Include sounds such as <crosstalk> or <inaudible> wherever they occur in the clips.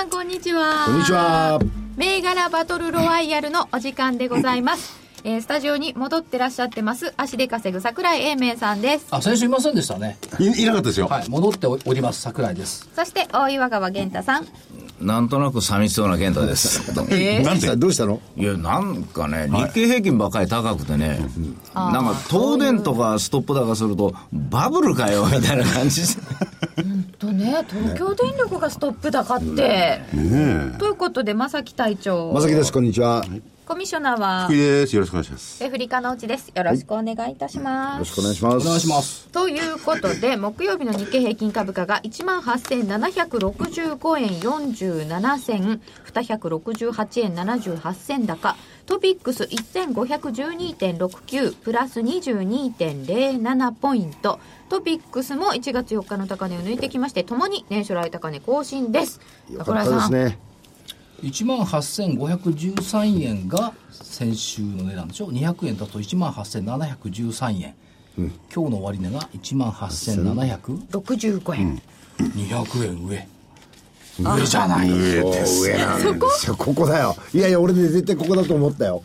さんこんにちは。こんにちは。銘柄バトルロワイヤルのお時間でございます。<laughs> えースタジオに戻ってらっしゃってます足で稼ぐ桜井英明さんです。あ先週いませんでしたね。いいなかったですよ。はい戻っております桜井です。そして大岩川源太さん。なんとなく寂しそうな健太です。<laughs> えなんで？どうしたの？いや、なんかね、日経平均ばっかり高くてね、なんか東電とかストップ高すると、バブルかよ、みたいな感じで。とね東京電力がストップ高って、ということで正木隊長まさきです、こんにちは。よコミッショナーは福井です。よろしくお願いします。レフリカのうちですよろしくお願いいたします、ろしくお願いします。お願いしますということで木曜日の日経平均株価が1万8765円47銭268円78銭高トピックス1512.69プラス22.07ポイント。トピックスも1月4日の高値を抜いてきましてともに年初来高値更新です。よかったですね。1万8513円が先週の値段でしょ？200円だと1万8713円、今日の終値が1万8700 65円、200円上上じゃない上です。上なんですよ。こ？こだよ。いやいや、俺ね、絶対ここだと思ったよ。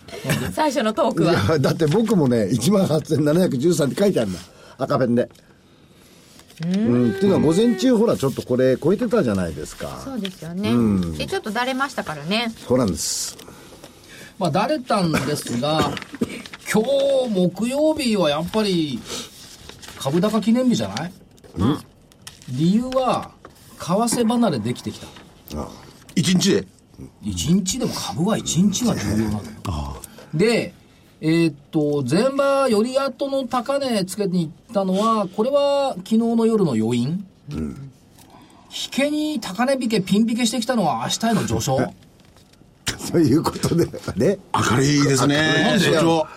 最初のトークはだって僕もね、1万8713って書いてあるんだ。赤ペンで。うん。っていうのは、午前中、ほら、ちょっとこれ、超えてたじゃないですか。そうですよね、でちょっとだれましたからね？そうなんです。まあだれたんですが <laughs> 今日木曜日はやっぱり株高記念日じゃない、理由は為替離れできてきた。一日で？1日でも株は1日が重要なのよ。でえーっと前場より後の高値つけに行ったのはこれは昨日の夜の余韻、引けに高値引けピン引けしてきたのは明日への序章 <laughs> そういうことで、ね。明るいですね。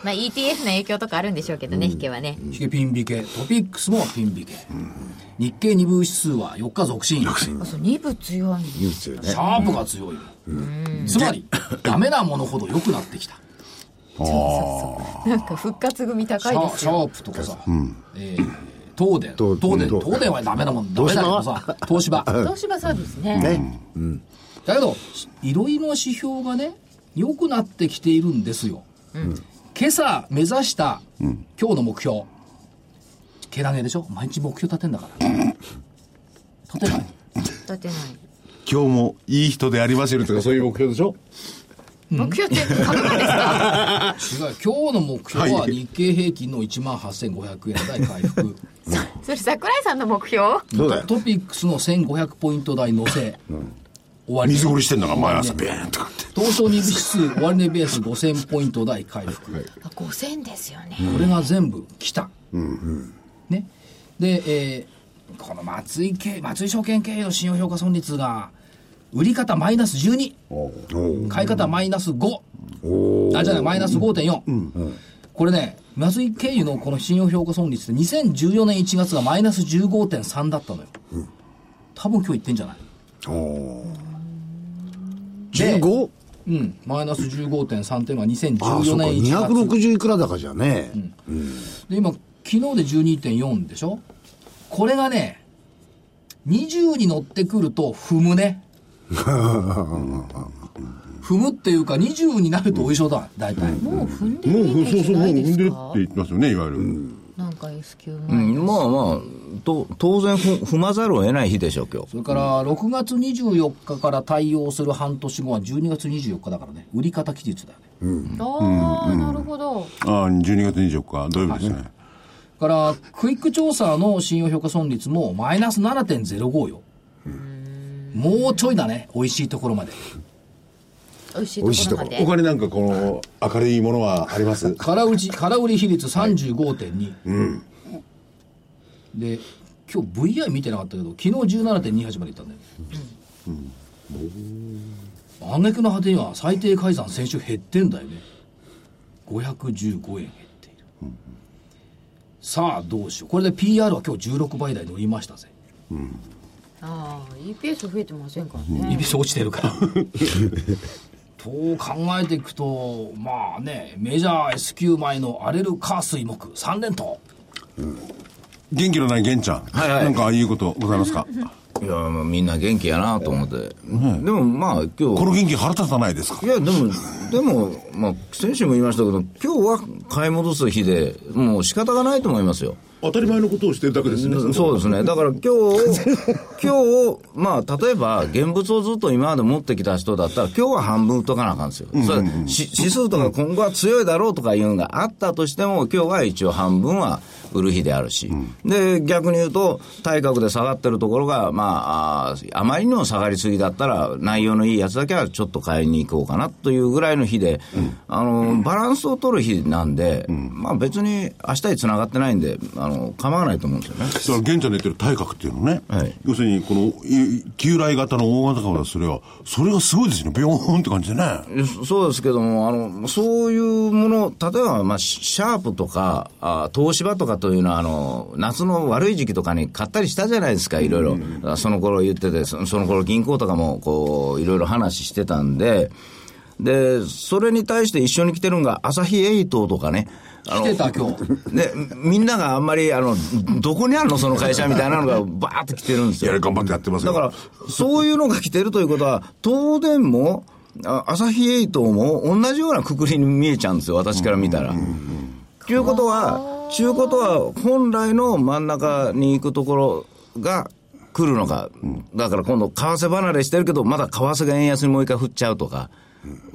まあ ETF の影響とかあるんでしょうけどね、引けはね、引けピン引けトピックスもピン引け、日経2部指数は4日続伸。あそう2部強いいいですよね。シ。ャープが強い、つまりダメなものほど良くなってきた。なんか復活組シ高いですシャープとかさ、えー東電。東東電。うん東電はダメなもん。ダメだけどさ東芝。東芝そうですね。ね。だけどいろいろな指標がね良くなってきているんですよ、今朝目指した今日の目標。けなげでしょ？毎日目標立てんだから。立てない。立てない。今日もいい人でありますよとかそういう目標でしょ？目標って株価ですか？違う。今日の目標は日経平均の1万8500円台回復。それ桜井さんの目標？トピックスの1500ポイント台乗せ、終わり。水掘りしてんのが毎朝ベーンとかって。東証2部指数終値ベース5000ポイント台回復、あ5000ですよね。これが全部来た、ね。で、えーこの松井系松井証券経営の信用評価損率が売り方マイナス12買い方マイナス5あじゃないマイナス5.4、これね松井経由のこの信用評価損率って2014年1月がマイナス15.3だったのよ、多分今日言ってんじゃない。で 15? うん、マイナス15.3っていうのはああ、2014そうか。年1月260いくら高じゃね。で今昨日で12.4でしょ？これがね20に乗ってくると踏むね <laughs> 踏むっていうか20になるとおいしょだ大体、もう踏んでもう、るイメーそうそう、もう踏んでするってか言ってますよね、いわゆる。なんか S q う前ん、まあまあ、と当然ふ踏まざるを得ない日でしょう、今日。それから6月24日から対応する半年後は12月24日だからね。売り方期日だよね。ああなるほど。ああ、12月24日、土曜日ですね？それからクイック調査の信用評価損率もマイナス7.05よ。もうちょいだね。美味しいところまで美味しいところまで。他になんかこの、明るいものはあります？空売り空売り比率35.2、で今日 VI 見てなかったけど昨日17.28までいったんだよ、あげくの果てには最低改ざん先週減ってんだよね。515円減っている、さあどうしよう。これで PR は今日16倍台乗りましたぜ。ああ EPS 増えてませんからね、イビス落ちてるから <laughs> と考えていくとまあねメジャー S q 前の荒れる火水木3連投元気のない玄ちゃん。はいはいなんか言うことございますか？いや、まあみんな元気やなと思って。でもまあ今日。この元気腹立たないですか？いや、でも、でも、まあ、先週も言いましたけど、今日は買い戻す日で、もう仕方がないと思いますよ。当たり前のことをしてるだけですね。そうですね。だから今日、<laughs> 今日、まあ、例えば、現物をずっと今まで持ってきた人だったら、今日は半分売っとかなあかんですよ。それし指数とか今後は強いだろうとかいうのがあったとしても、今日は一応半分は売る日であるし。で、逆に言うと、対角で下がってるところが、まあ、ああまりにも下がりすぎだったら、内容のいいやつだけはちょっと買いに行こうかなというぐらいの日で、あの、バランスを取る日なんで、まあ別に明日に繋がってないんで、あの、構わないと思うんですよね。だから、玄ちゃんの言ってる対角っていうのね、はい要するに、この、い旧来型の大型株だそれは、それがすごいですね。ビョーンって感じでね。そそうですけども、あの、そういうもの、例えば、まあ、シシャープとか、あ東芝とかというのは、あの、夏の悪い時期とかに買ったりしたじゃないですか、いろいろ。あその頃言ってて、そその頃銀行とかも、こう、いろいろ話してたんで、で、それに対して一緒に来てるのが、朝日エイトとかね。来てた今日で、みんながあんまり、あの、どこにあるのその会社みたいなのがバーッと来てるんですよ。いや、頑張ってやってますよ。だから、そういうのが来てるということは、東電も、あ朝日エイトも同じようなくくりに見えちゃうんですよ、私から見たら。ということは、ちゅうことは、本来の真ん中に行くところが来るのか、だから今度、為替離れしてるけど、まだ為替が円安にもう一回振っちゃうとか。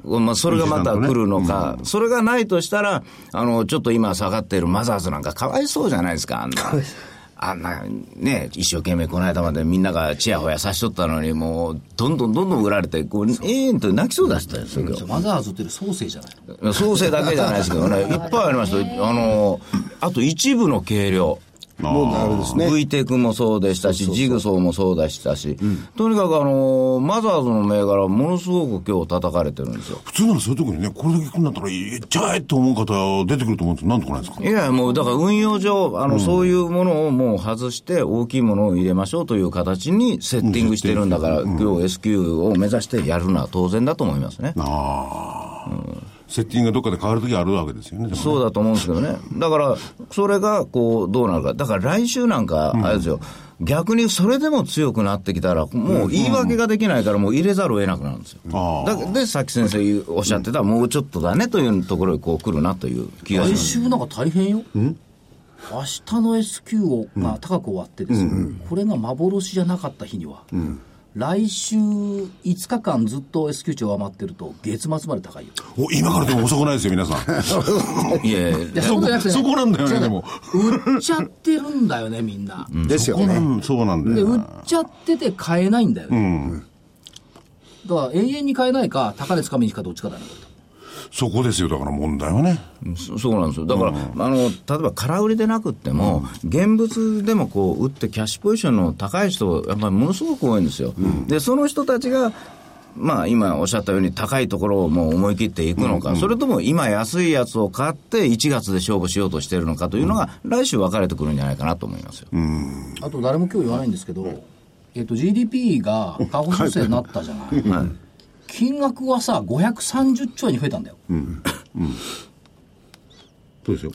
まあ、それがまた来るのか、それがないとしたら、あの、ちょっと今下がっているマザーズなんかかわいそうじゃないですか、あんな。あんな、ね、一生懸命この間までみんながちやほやさしとったのに、もう、どんどんどんどん売られて、こう、えーんと泣きそうだったんですよ、今日。マザーズっていうソーセーじゃない創生だけじゃないですけどね、いっぱいありました。あの、あと一部の軽量。もうあれですね。V テクもそうでしたし、ジグソーもそうでしたし、とにかくあの、マザーズの銘柄、ものすごく今日叩かれてるんですよ。普通ならそういうとこにね、これだけ来るんだったら、いっちゃえと思う方出てくると思うんですけど、なんとかないですか？いや、もうだから運用上、あの、そういうものをもう外して、大きいものを入れましょうという形にセッティングしてるんだから、今日 S q を目指してやるのは当然だと思いますね。ああ、セッティングがどっかで変わるときあるわけですよね。そうだと思うんですけどね。だから、それが、こう、どうなるか。だから来週なんか、あれですよ、逆にそれでも強くなってきたら、もう言い訳ができないから、もう入れざるを得なくなるんですよ。あだで、さっき先生おっしゃってた、もうちょっとだねというところにこう来るなという気がし来ます。週なんか大変よ明日の S q をが高く終わってですよ、これが幻じゃなかった日には、来週5日間ずっと S q 値上回ってると月末まで高いよ。お今からでも遅くないですよ、皆さん。<laughs> いやいや。いやそうじゃなくてねそこなんだよねでも。売っちゃってるんだよねみんな、ですよね。うん、そうなんだよ。で売っちゃってて買えないんだよね、だから永遠に買えないか高値つかみに行くかどっちかだねそこですよ、だから問題はね。そそうなんですよ。だから、あの、例えば空売りでなくっても、現物でもこう、売ってキャッシュポジションの高い人、やっぱりものすごく多いんですよ。で、その人たちが、まあ、今おっしゃったように高いところをもう思い切っていくのか、それとも今安いやつを買って1月で勝負しようとしてるのかというのが、来週分かれてくるんじゃないかなと思いますよ。あと誰も今日言わないんですけど、えっと GDP が下方修正になったじゃない、金額はさ530兆円に増えたんだよ、そうですよ。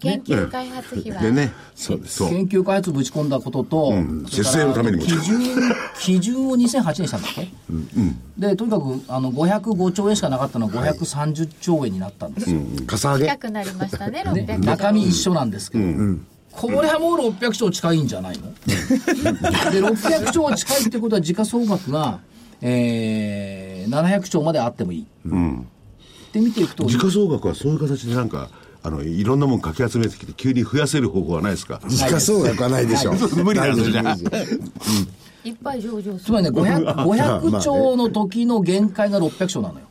研究開発費は、でね、そうです。そう。研究開発ぶち込んだことと、節税のためにも基準基準を2008年にしたんだっけ、でとにかくあの505兆円しかなかったのが530兆円になったんですよ、かさ上げ。近。くなりましたね、ね600中身一緒なんですけど、これはもう600兆近いんじゃないの？<laughs> で600兆近いってことは時価総額が、えー、700兆まであってもいい、って見ていくと。時価総額はそういう形でなんか、あの、いろんなもんかき集めてきて、急に増やせる方法はないですか？時価総額はないでしょ。無理なんですよ。ないです。いっぱい上場すつまりね 500, <laughs> まあ500ね。兆の時の限界が600兆なのよ、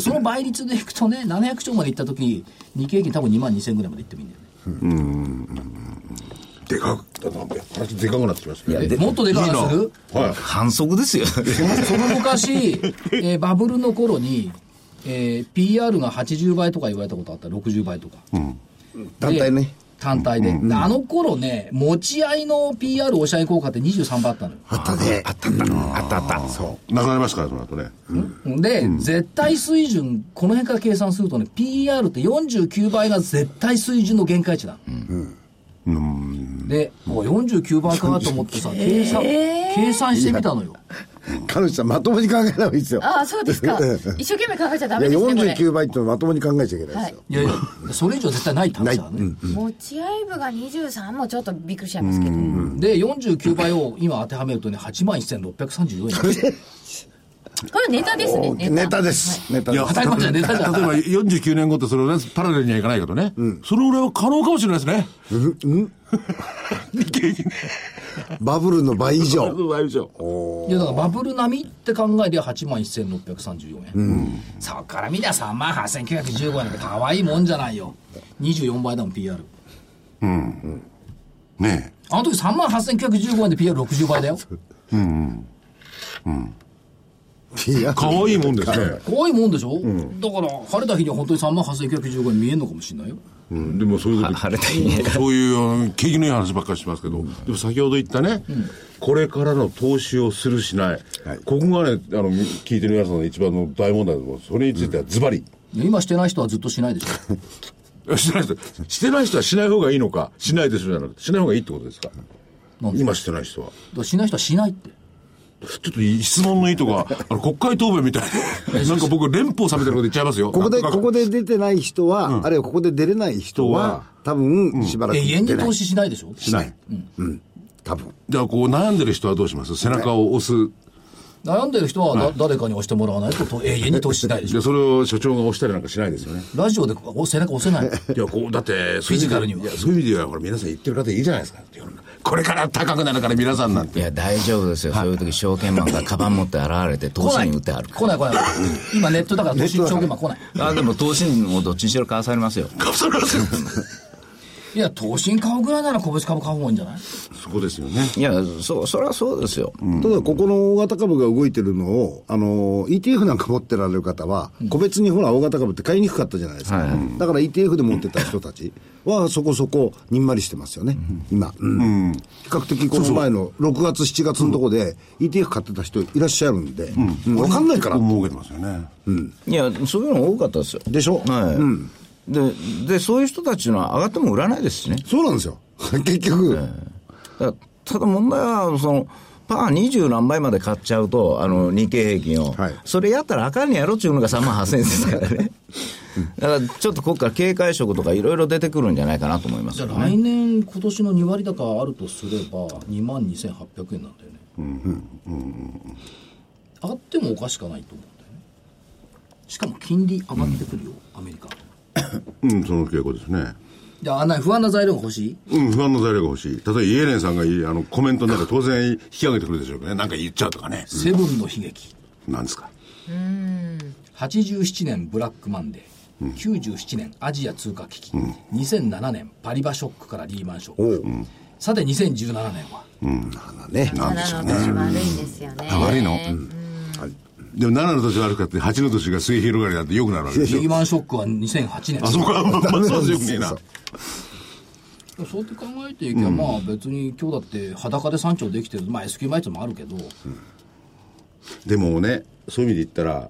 その倍率でいくとね700兆までいった時日経平均多分2万2000ぐらいまでいってもいいんだよねでかく、だって話でかくなってきましたね。いやでもっとでかい話する？はい。反則ですよ。その昔、<laughs> えーバブルの頃に、えー PR が80倍とか言われたことあった？60倍とか。団体ね。単体で。であの頃ね、持ち合いの PR 押し合い効果って23倍あったのよ。あったね。あったんだ。あったあった。そう。なくなりますから、その後ね。で、絶対水準、この辺から計算するとね、PR って49倍が絶対水準の限界値だ。で、もう49倍かなと思ってさ、計算、計算してみたのよ。彼女さんまともに考えない方がいいですよ。ああ、そうですか。一生懸命考えちゃダメですね、これ。49倍ってまともに考えちゃいけないですよ。いやいや、それ以上絶対ないって話だね。持ち合い部が23もちょっとびっくりしちゃいますけど。で、49倍を今当てはめるとね、8万1634円。<laughs> これネタですね、ネタ。ネタです。ネタです。当たり前じゃんネタじゃん例えば49年後ってそれをね、パラレルにはいかないけどね。そのぐらいは可能かもしれないですね。日経平均バブルの倍以上。倍以上。いや、だからバブル並みって考えりゃ8万1634円。そっからみんな3万8915円って可愛いもんじゃないよ。24倍だもん、PR。ねあの時3万8915円で PR60 倍だよ。いやえ。<laughs> 可愛いもんですね。<laughs> 可愛いもんでしょ、だから、晴れた日には本当に3万8915円見えんのかもしれないよ。うん、でもそういうこと晴れた日ね。そういううん景気のいい話ばっかりしますけど、でも先ほど言ったね、これからの投資をするしない、ここがね、あの、聞いてる皆さんの一番の大問題だと思う。それについてはズバリ。今してない人はずっとしないでしょ。<laughs> してない人、してない人はしない方がいいのか、しないでしょじゃなくて、しない方がいいってことですか？今してない人は。しない人はしないって。ちょっといい質問の意図が、あの、国会答弁みたいで、<laughs> なんか僕、連邦さんみたいなこと言っちゃいますよ。ここで、ここで出てない人は、あるいはここで出れない人は、多分、しばらく永遠出ない。に投資しないでしょ？しない。多分。じゃあ、こう、悩んでる人はどうします？背中を押す。悩んでる人はだ、誰かに押してもらわないとと <laughs> 永遠に投資しないでしょ？で、それを所長が押したりなんかしないですよね。ラジオでお背中押せない。<laughs> いや、こう、だって、フィジカルにはいや、そういう意味では、ほら、皆さん言ってる方いいじゃないですか。世の中これから高くなるから皆さんなんて。いや、大丈夫ですよ。そういう時、証券マンがカバン持って現れて、<laughs> 投資。に売ってあるか来ない来ない。今ネットだから投資証券マン来ない。ら。あ、でも投資にもどっちにしろ買わされますよ。<laughs> いや、投資に買うぐらいなら個別株買う方がいいんじゃない？そこですよね。いや、そ、それはそうですよ。ただ、ここの大型株が動いてるのを、あの、ETF なんか持ってられる方は、個別にほら、大型株って買いにくかったじゃないですか。はいだから ETF で持ってた人たちは、そこそこ、にんまりしてますよね、今。うん比較的、この前の6月、7月のとこで、ETF 買ってた人いらっしゃるんで、うんわかんないから。儲けてますよね。いや、そういうの多かったですよ。でしょ？はい。で、で、そういう人たちのは上がっても売らないですしね。そうなんですよ。<laughs> 結局。だからただ問題は、その、パー20何倍まで買っちゃうと、あの、日経平均を。はいそれやったらあかんにやろっちゅうのが3万8000円ですからね。だからちょっとここから警戒色とかいろいろ出てくるんじゃないかなと思いますじゃ。あ来年、今年の2割高あるとすれば、2万2800円なんだよね。あってもおかしくないと思うんだよね。しかも金利上がってくるよ、アメリカ。うん、その傾向ですね。じゃあ、あんなに不安な材料が欲しい？うん、不安の材料が欲しい。例えば、イエレンさんがいいあのコメントの中で当然引き上げてくるでしょうけどね。なんか言っちゃうとかね。セブンの悲劇。なんですか。87年ブラックマンデー、97年アジア通貨危機、2007年パリバショックからリーマンショック、さて2017年はね。なんでしょうね。年悪いんですよね。あ悪いの、でも7の年悪かって8の年が末広がりになって良くなるわけでしょ。リーマンショックは2008年あそこはまあまあそう強くねえな。そうやって考えていけば、まあ別に今日だって裸で山頂できてる。まあ S q マイツもあるけど、でもねそういう意味で言ったら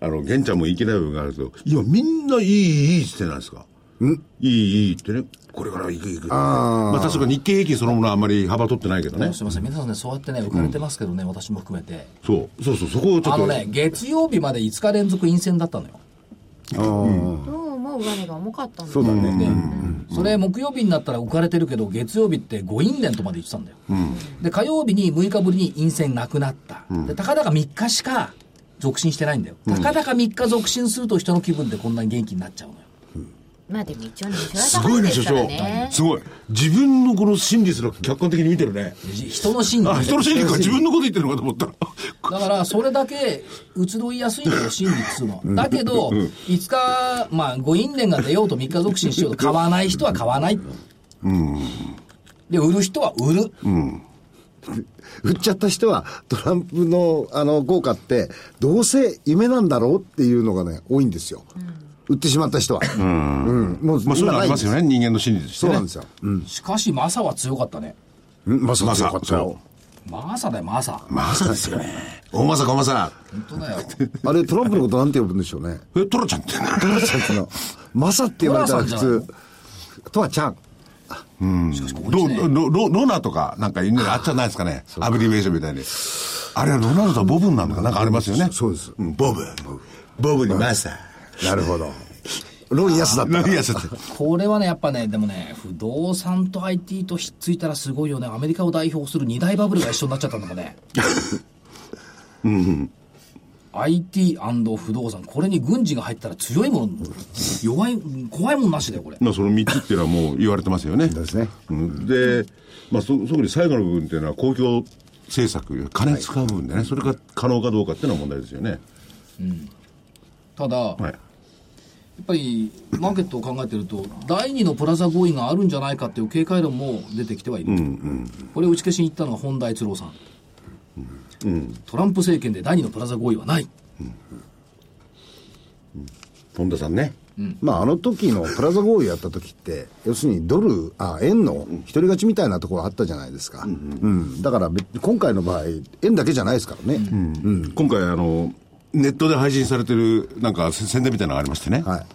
あの玄ちゃんもいけない部分があるけど今みんないいいいってなんですか？いいいいってねこれから行く行く。ってまあ確か日経平均そのものはあんまり幅取ってないけどね。すみません。皆さんねそうやってね浮かれてますけどね、私も含めて。そう。そうそうそこをちょっと。あのね月曜日まで5日連続陰線だったのよ。どうも上値が重かったん。ですそうだね。で、それ木曜日になったら浮かれてるけど月曜日って5陰連とまで言ってたんだよ、で火曜日に6日ぶりに陰線なくなった、でたかだか3日しか続伸してないんだよ、たかだか3日続伸すると人の気分でこんなに元気になっちゃうのよまあでも一応ね、すごいね所長。すごい。自分のこの真実の客観的に見てるね。人の心理あ人の真実か。自分のこと言ってるのかと思ったら。だから、それだけ移ろいやすいんだよ、心理っつうの。は。だけど、5日、まあ、5因連が出ようと3日続進しようと買わない人は買わない。で、売る人は売る。売っちゃった人は、トランプの、あの、効果って、どうせ夢なんだろうっていうのがね、多いんですよ。売ってしまった人は。うん。もう、まあ、そういうのあり今ないんですますよね、人間の心理としてね。そうなんですよ。うん。しかし、マサは強かったね。うんまさかまさ強かったよ。マサだよ、マサ。まさですよね。大まさかまさ。本当だよ。あれ、トランプのことなんて呼ぶんでしょうね。え、トラちゃんって。トラちゃんっての、マサって言われたら普トラさんじゃない通、トラちゃん。ロロロロナとか、なんかいるのあっちゃないですかね。アブリベーションみたいに。あれはロナルドはボブになるのかなんかありますよね。そうですんボブ。ボブにマサ。なるほど。ロン安だったから。何やつって。これはね、やっぱね、でもね、不動産と IT とひっついたらすごいよね。アメリカを代表する二大バブルが一緒になっちゃったんだもんね。<laughs> IT& 不動産、これに軍事が入ったら強いもの、弱い、怖いもんなしだよ、これ。まあ、その3つっていうのはもう言われてますよね。ですね。うんで、まあ、そ特に最後の部分っていうのは公共政策、金使う部分でね、それが可能かどうかっていうのは問題ですよね。ただ、はい。やっぱりマーケットを考えてると、第二のプラザ合意があるんじゃないかっていう警戒論も出てきてはいる、これを打ち消しに行ったのが本田一郎さん、トランプ政権で第二のプラザ合意はない、本田さんね。まあ、あの時のプラザ合意やった時って、要するにドル、あ、円の一人勝ちみたいなところあったじゃないですか。うん。だから今回の場合、円だけじゃないですからね。今回、あの、ネットで配信されてる、なんか宣伝みたいなのがありましてね。はい。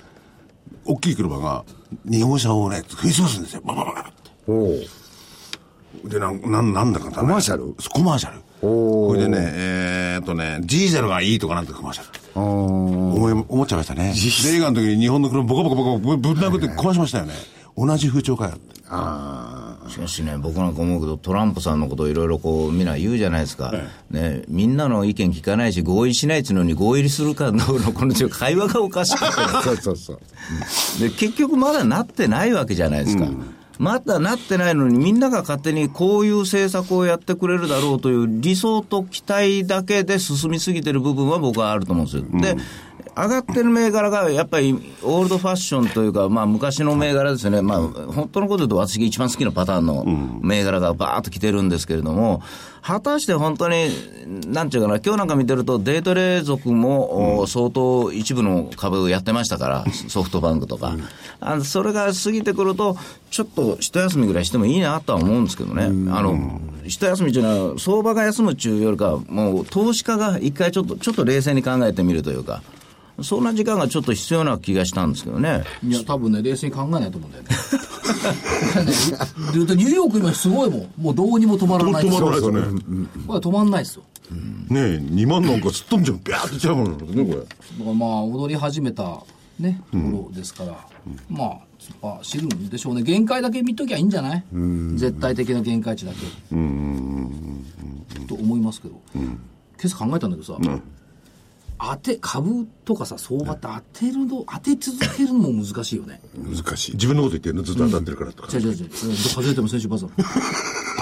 大きい車が、日本車をね、食い潰すんですよ。ババババって。おお。で、なん、なんなんだかコマーシャル？コマーシャル。おこれでね、えーっとね、ディーゼルがいいとかなんてコマーシャル。思い、思っちゃいましたね。で映画の時に日本の車ボコボコボコぶぶん殴って壊しましたよね。同じ風潮かよって。しかしね、僕なんか思うけど、トランプさんのことをいろいろこう、みんな言うじゃないですか。ね、みんなの意見聞かないし、合意しないっつうのに合意するかどうの、この会話がおかしくて。<laughs> そうそうそう。で、結局まだなってないわけじゃないですか。まだなってないのに、みんなが勝手にこういう政策をやってくれるだろうという理想と期待だけで進みすぎてる部分は僕はあると思うんですよ。で、上がってる銘柄がやっぱりオールドファッションというか、まあ昔の銘柄ですよね。まあ本当のこと言うと私が一番好きなパターンの銘柄がバーッと来てるんですけれども、果たして本当に、なんていうかな、今日なんか見てるとデートレー族も、お相当一部の株をやってましたから、ソフトバンクとか。あのそれが過ぎてくると、ちょっと一休みぐらいしてもいいなとは思うんですけどね。あの、一休みっていうのは、相場が休むっていうよりかは、もう投資家が一回ちょっと、ちょっと冷静に考えてみるというか、そんな時間がちょっと必要な気がしたんですけどね。いや、多分ね、冷静に考えないと思うんだよね。<laughs> でニューヨーク今すごいもん、もうどうにも止まらない止まらないですよね。これは止まんないですよ。ねえ、2万なんかすっ飛んじゃう、ビャーってちゃうもんね、これ。だからまあ、踊り始めたね、ところですから、まあ、突っ走るんでしょうね。限界だけ見ときゃいいんじゃない？絶対的な限界値だけ。と思いますけど。今朝考えたんだけどさ、当て、株とかさ、相場って当てるの、当て続けるのも難しいよね。難しい。自分のこと言ってるの？ずっと当たってるからとか。違う違う違う。外れても先週バザー。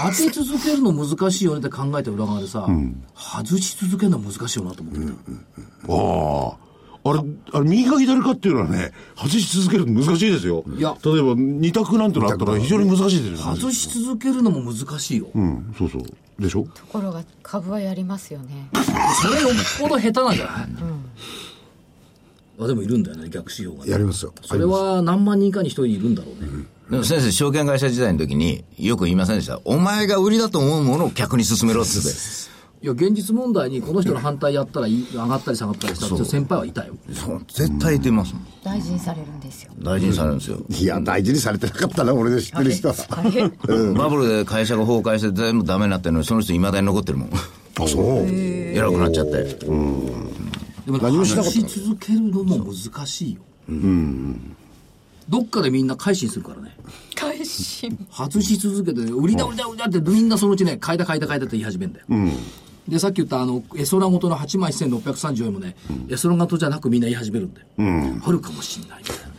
当て続けるの難しいよねって考えた裏側でさ、外し続けるのは難しいよなと思ってて。ああ。あれ、あれ、右か左かっていうのはね、外し続けるの難しいですよ。いや例えば、二択なんてのあったら非常に難しいですよね。外し続けるのも難しいよ。うん、そうそう。でしょ？ところが株はやりますよねそれよっぽど下手なんじゃない、あでもいるんだよね、逆指標が、ね。やりますよ。それは何万人かに一人いるんだろうね。でも先生、証券会社時代の時によく言いませんでした。お前が売りだと思うものを客に勧めろって言って。いや、現実問題にこの人の反対やったらい上がったり下がったりしたっていう先輩はいたよ。そう絶対言ってますもん。大事にされるんですよ大事にされるんですよ。いや、大事にされてなかったな、俺で知ってる人は。<laughs> バブルで会社が崩壊して全部ダメになってるのに、その人いまだに残ってるもん。あ、そう。偉くなっちゃって。でも何もしなかったの？話し続けるのも難しいよ。どっかでみんな改心するからね。返し外し続けて、売りだ売りだ売りだってみんなそのうちね、買いだ買いだ買いだって言い始めるんだよ。で、さっき言ったあの、エソラごとの8万1630円もね、エソラごとじゃなくみんな言い始めるんだよ。あるかもしんないみたいなね。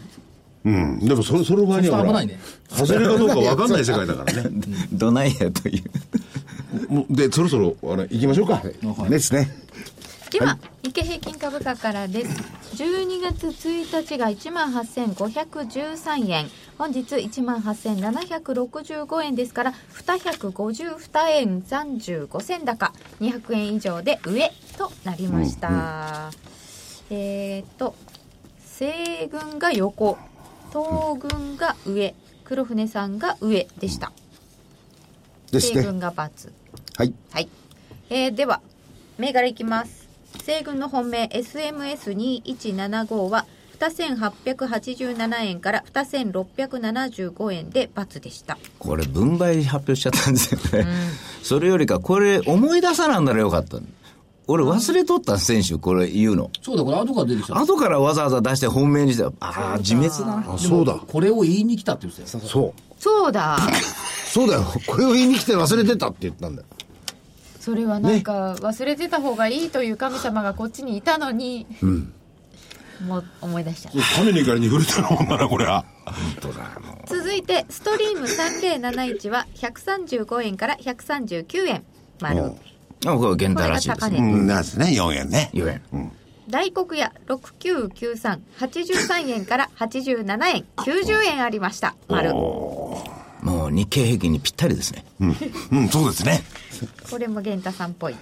うん。でも、その、その場合には危ないね外れかどうか分かんない世界だからね。<laughs> どないやという。もうで、そろそろ、あれ、行きましょうか。はいですね。では、日経平均株価からです。12月1日が1万8513円。本日1万8765円ですから252円35銭高。200円以上で上となりました、えーっと西軍が横。東軍が上。黒船さんが上でした。西軍が×はい。はい、えーでは銘柄いきます西軍の本命 SMS2175 は2887円から2675円で×でした。これ分配発表しちゃったんですよね、それよりかこれ思い出さなんだらよかった。俺忘れとった選手これ言うの。そうだ、これ後から出てきた。後からわざわざ出して本命にしてああ自滅だな。あそうだ。これを言いに来たって言ってたよ。そう。そうだ。そうだよ。これを言いに来て忘れてたって言ったんだよそれはなんか忘れてた方がいいという神様がこっちにいたのに、もう思い出しちゃった。亀にからに触れたのもんなら、これは。続いてストリーム3071は135円から139円丸あこれ減これが退らしいです高値、うん、なん。ですね、4円ね。4円、大黒屋699383円から87円。90円ありました。丸。こもう日経平均にぴったりですね。うん、そうですね。れも源太さんっぽい。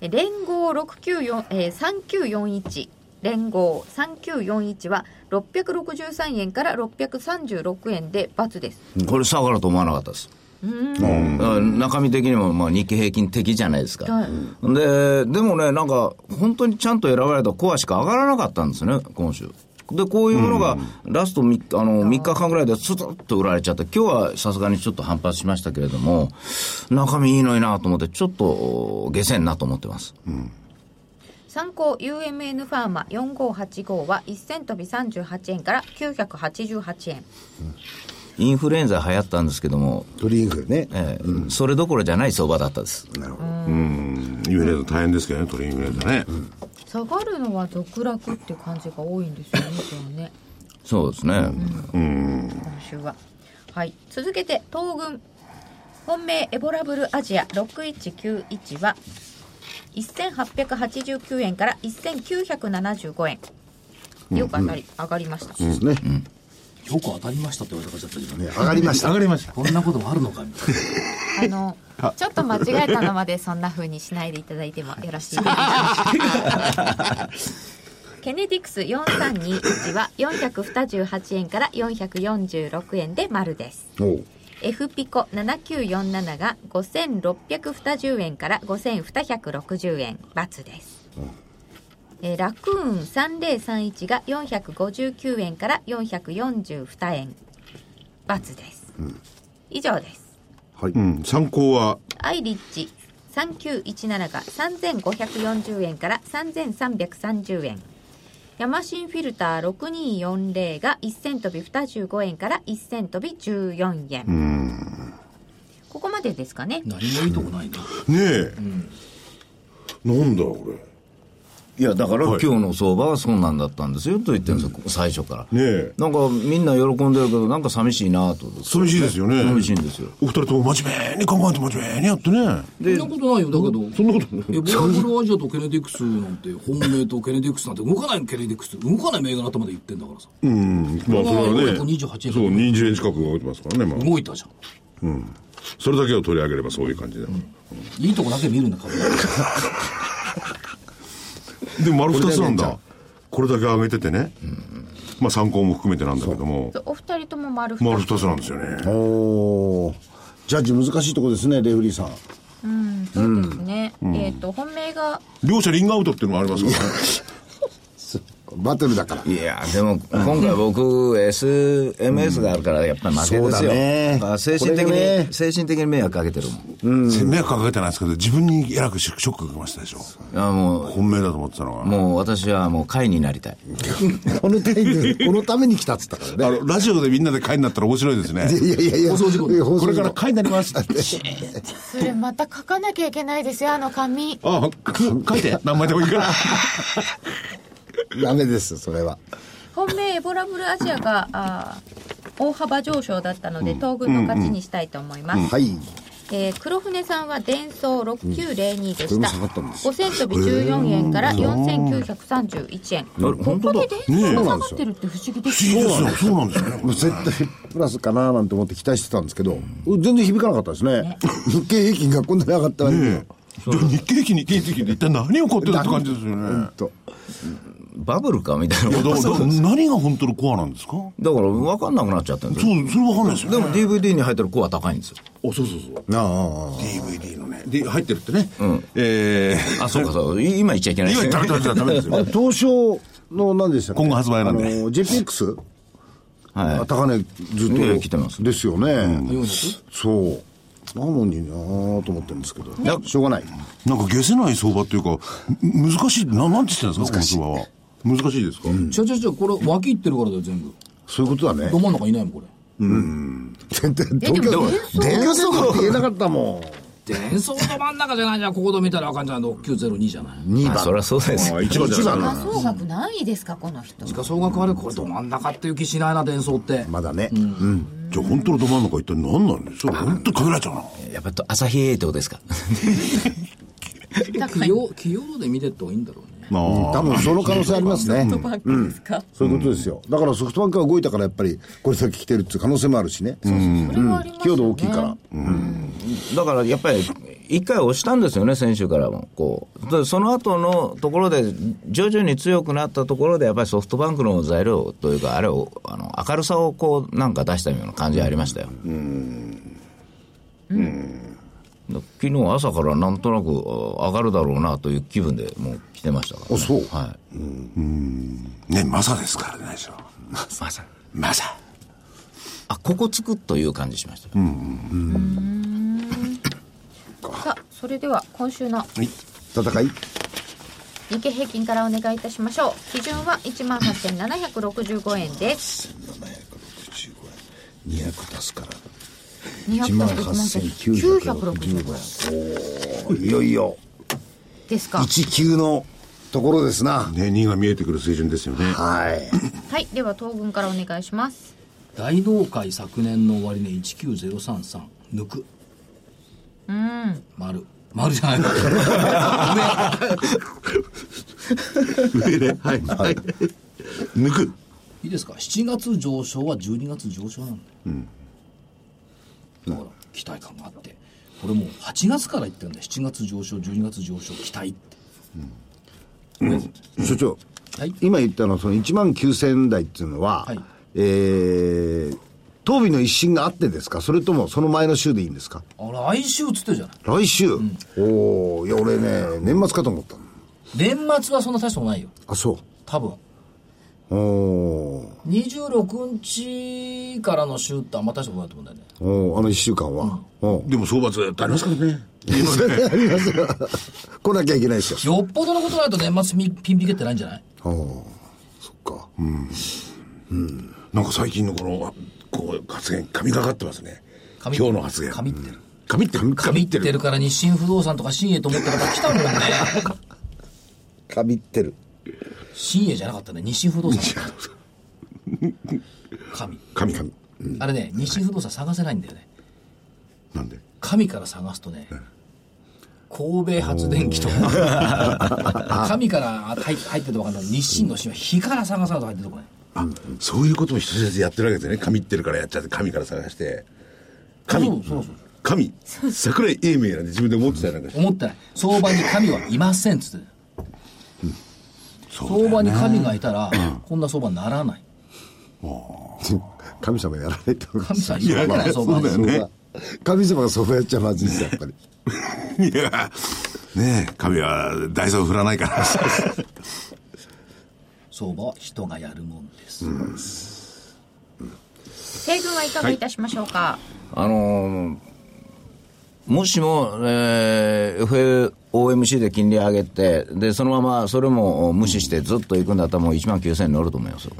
え連合694、えー、3941連合3941は663円から636円で×です。これ下がると思わなかったです。うん。中身的にもまあ日経平均的じゃないですか、はい。ででもねなんか本当にちゃんと選ばれたコアしか上がらなかったんですね今週でこういうものがラスト 3, あの3日間ぐらいでスツッと売られちゃって今日はさすがにちょっと反発しましたけれども中身いいのになと思ってちょっと下船なと思ってます、参考 UMN ファーマ4585は1000飛び38円から988円。インフルエンザ流行ったんですけども、鳥インフルね、ええそれどころじゃない相場だったです。なるほど。うん、インフルエンザ大変ですけどね、鳥インフルエンザね。下がるのは独楽っていう感じが多いんですよね今日ね。そうですね、うん。今週は。はい。続けて東軍。本命エボラブルアジア。6191は1889円から1975円。よく当たり、上がりました、ですねよく当たりましたって言われた感じだったけどね。上がりました上がりました。こんなこともあるのかみたいな。あのちょっと間違えたのまでそんな風にしないでいただいてもよろしいですか？ケネディクス4321は428円から446円で丸です F ピコ7947が5620円から5260円×です、えーラクーン3031が459円から442円×です、以上です。はい、うん、参考は、アイリッチ3917が3540円から3330円ヤマシンフィルター6240が1000飛び25円から1000飛び14円ここまでですかね。何もいいとこないね。ねえ。なんだ、これ。いやだからはい今日の相場はそうなんだったんですよと言ってるんですよ、最初から、ねえ。なんかみんな喜んでるけどなんか寂しいなと寂しいですよね。寂しいんですよお二人とも真面目に考えて真面目にやってね。そんなことないよ。だけど、そんなことない。エボラブルアジアとケネディクスなんて、本命とケネディクスなんて動かないのケネディクス。動かない銘柄とまで言ってんだからさ。うん。まあ、それはね。428円そう、20円近く動いてますからね、まあ。動いたじゃん。それだけを取り上げればそういう感じだから。いいとこだけ見るんだから。<laughs> でも丸二つなんこれだ。これだけ上げててね。まあ参考も含めてなんだけども。お二人とも丸二丸二つなんですよね。おージャッジ難しいとこですねレフリーさんうんそうですね、えっ、と本命が両者リングアウトっていうのもありますからね。<laughs> バトルだからいやでも今回僕 SMS があるからやっぱり負けですよ、そうだね精神的に、ね精神的に迷惑かけてるもん迷惑かけてないですけど、自分にえらくショックかけましたでしょ。いやも本命だと思ってたのうは。もう私はもう会になりたい <laughs> このタイミングこのために来たっつったからねあの、ラジオでみんなで会になったら面白いですね。いやいやいや放送事故いや放送事故これから会になりますって。それまた書かなきゃいけないですよあの紙あ、書いて。何枚でもいいから。<laughs> ダメですそれは。本命エボラブルアジアがあー大幅上昇だったので東軍の勝ちにしたいと思います、はい。えー黒船さんは電装6902でした、下がったん。です5セント日14円から4931円。ここで電装が下がってるって不思議です不思議ですよ。そうなんですよね。<laughs> 絶対プラスかななんて思って期待してたんですけど、全然響かなかったですね。日経平均がこんなに上がった割に。ねえ。でも日経平均、日経平均で一体何起こってるって感じですよね。バブルかみたいないや、だから、何が本当のコアなんですか？だから分かんなくなっちゃったんですよ。そう、それわかんないですよね。でも DVD に入ってるコア高いんですよ。お、そうそうそう。あ。あああ DVD のね。で、入ってるってね。えあそうかそうい今言っちゃいけなー、いですね。今ダメダメダメですよ。東証の何でしたっけ？今後発売なんで。あの JPX? はい。高値ずっいやいやと来てます。ですよね、400そう。なのになぁと思ってるんですけど、しょうがない。なんか消せない相場っていうか、む難しい、ななんて言ってんですか、この相場は。難しいですか、違う違う違うこれ脇いってるからだよ全部。そういうことだね。ど真ん中いないもんこれ。全然東京でも電話電話って言えなかったも電装ど真ん中じゃないじゃんここで見たらあかんじゃん。6902じゃない。ん2番あそりゃそうですよ。一番じゃない。価総額何位ですかこの人。時価総額あれこれど真ん中っていう気しないな電装って。まだね、うん。じゃあ本当のど真ん中一体何なんですか本当に限られちゃうな。やっぱり朝日エイトですか？<laughs> <laughs> 企業で見てった方がいいんだろうねまあ、多分その可能性ありますね。バンクですか、そういうことですよ。だからソフトバンクが動いたからやっぱりこれだけ来てるっていう可能性もあるしね。強度大きいから、だからやっぱり一回押したんですよね、先週からも。こう。でその後のところで、徐々に強くなったところで、やっぱりソフトバンクの材料というか、あれを、あの明るさをこうなんか出したような感じありましたよ。昨日朝からなんとなくあ上がるだろうなという気分でもう来てましたから、あそう？はい、ね、マサですからね、最初。まさマサ。あここつくという感じしました、さあそれでは今週の戦い。日経平均からお願いいたしましょう。基準は1万8765円です。200足すから200 18,965 965円。いよいよ。ですか。1級のところですな。ね、2が見えてくる水準ですよね。はい。はいでは東軍からお願いします。大納会昨年の終値19033抜く。うん。丸。丸じゃない。上。ね。はい。はい。抜く。いいですか？7月上昇は12月上昇なんだよ、だから期待感があってこれもう8月から言ってるんだよ。7月上昇12月上昇期待って。所長、はい。今言ったのはその1万9000台っていうのは、はい。えー、当日の一新があってですか？それともその前の週でいいんですか？あ来週っつってるじゃない。来週、おおいや俺ね年末かと思ったの。年末はそんな大したことないよ。あそう。多分おお26日からの週ってあんま大したことないと思うんだよね。おーあの1週間は、おーでも相場ずっとありますからね。ありますよ来なきゃいけないですよ。よっぽどのことないと年末ピンピンピケってないんじゃない？おおそっか、なんか最近のこの、こう、発言、神がかってますね。神今日の発言。神ってる。神ってる。神ってる。から日清不動産とか新栄と思って方来たもんね。<laughs> かびってる新栄じゃなかったね。日清不動産神。神神。あれね日清不動産探せないんだよね。なんで？神から探すとね神戸発電機とか。<laughs> 神から入入ってると分かんない。日清の芯は火から探さないと入ってるとこねあ、そういうことも一つずつやってるわけですよね。神ってるからやっちゃって、神から探して。神。そうそうそう。神。桜井英明なんて自分で思ってたりなんかして。思ってない。相場に神はいませんっつって相場に神がいたらこんな相場にならない。神様やらないと神様いらない相場だよね神様がそばやっちゃまずいですやっぱり。<laughs> いや、ねえ、神は大層振らないから。<laughs> 相場は人がやるもんです、西軍はいかがいたしましょうか、あのーもしも、えー、FOMC で金利上げて、で、そのままそれも無視してずっと行くんだったらもう1万9000円乗ると思いますよ。